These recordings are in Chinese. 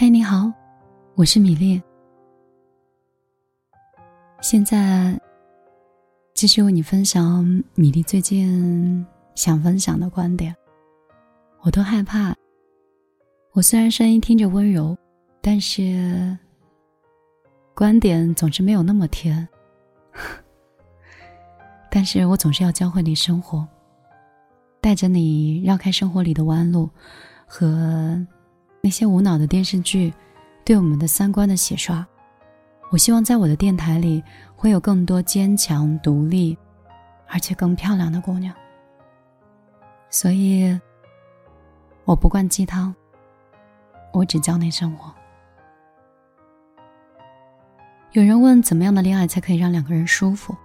嗨，你好，我是米粒。现在继续为你分享米粒最近想分享的观点。我都害怕，我虽然声音听着温柔，但是观点总是没有那么甜。但是我总是要教会你生活，带着你绕开生活里的弯路和。那些无脑的电视剧，对我们的三观的洗刷。我希望在我的电台里，会有更多坚强、独立，而且更漂亮的姑娘。所以，我不灌鸡汤，我只教你生活。有人问，怎么样的恋爱才可以让两个人舒服？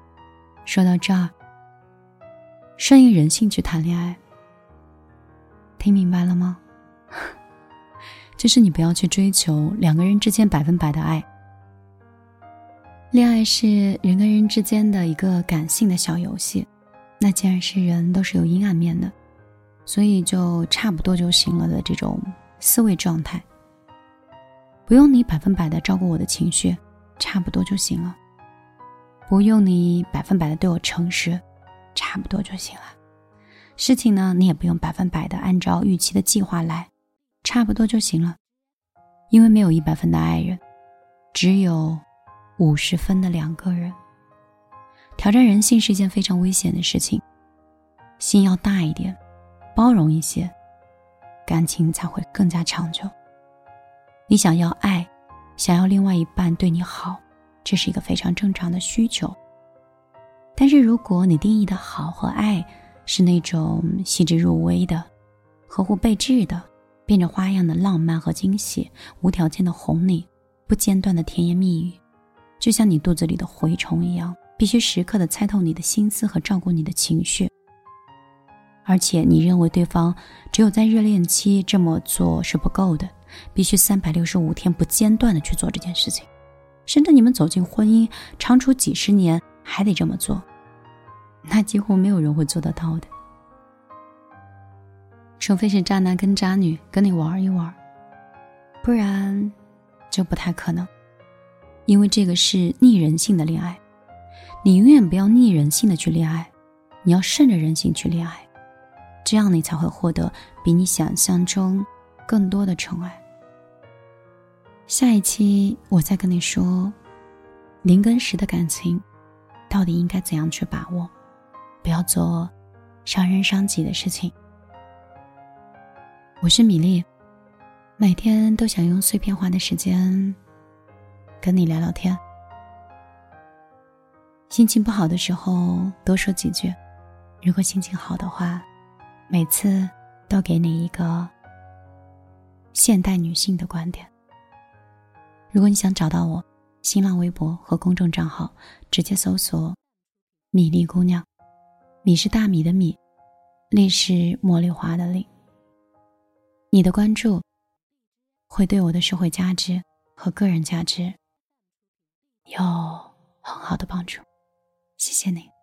说到这儿，顺应人性去谈恋爱，听明白了吗？就是你不要去追求两个人之间百分百的爱。恋爱是人跟人之间的一个感性的小游戏，那既然是人都是有阴暗面的，所以就差不多就行了的这种思维状态。不用你百分百的照顾我的情绪，差不多就行了。不用你百分百的对我诚实，差不多就行了。事情呢，你也不用百分百的按照预期的计划来。差不多就行了，因为没有一百分的爱人，只有五十分的两个人。挑战人性是一件非常危险的事情，心要大一点，包容一些，感情才会更加长久。你想要爱，想要另外一半对你好，这是一个非常正常的需求。但是如果你定义的好和爱是那种细致入微的、呵护备至的，变着花样的浪漫和惊喜，无条件的哄你，不间断的甜言蜜语，就像你肚子里的蛔虫一样，必须时刻的猜透你的心思和照顾你的情绪。而且你认为对方只有在热恋期这么做是不够的，必须三百六十五天不间断的去做这件事情，甚至你们走进婚姻，长处几十年还得这么做，那几乎没有人会做得到的。除非是渣男跟渣女跟你玩一玩，不然就不太可能。因为这个是逆人性的恋爱，你永远不要逆人性的去恋爱，你要顺着人性去恋爱，这样你才会获得比你想象中更多的宠爱。下一期我再跟你说，零跟十的感情到底应该怎样去把握，不要做伤人伤己的事情。我是米粒，每天都想用碎片化的时间跟你聊聊天。心情不好的时候多说几句，如果心情好的话，每次都给你一个现代女性的观点。如果你想找到我，新浪微博和公众账号直接搜索“米粒姑娘”，米是大米的米，粒是茉莉花的粒。你的关注会对我的社会价值和个人价值有很好的帮助，谢谢你。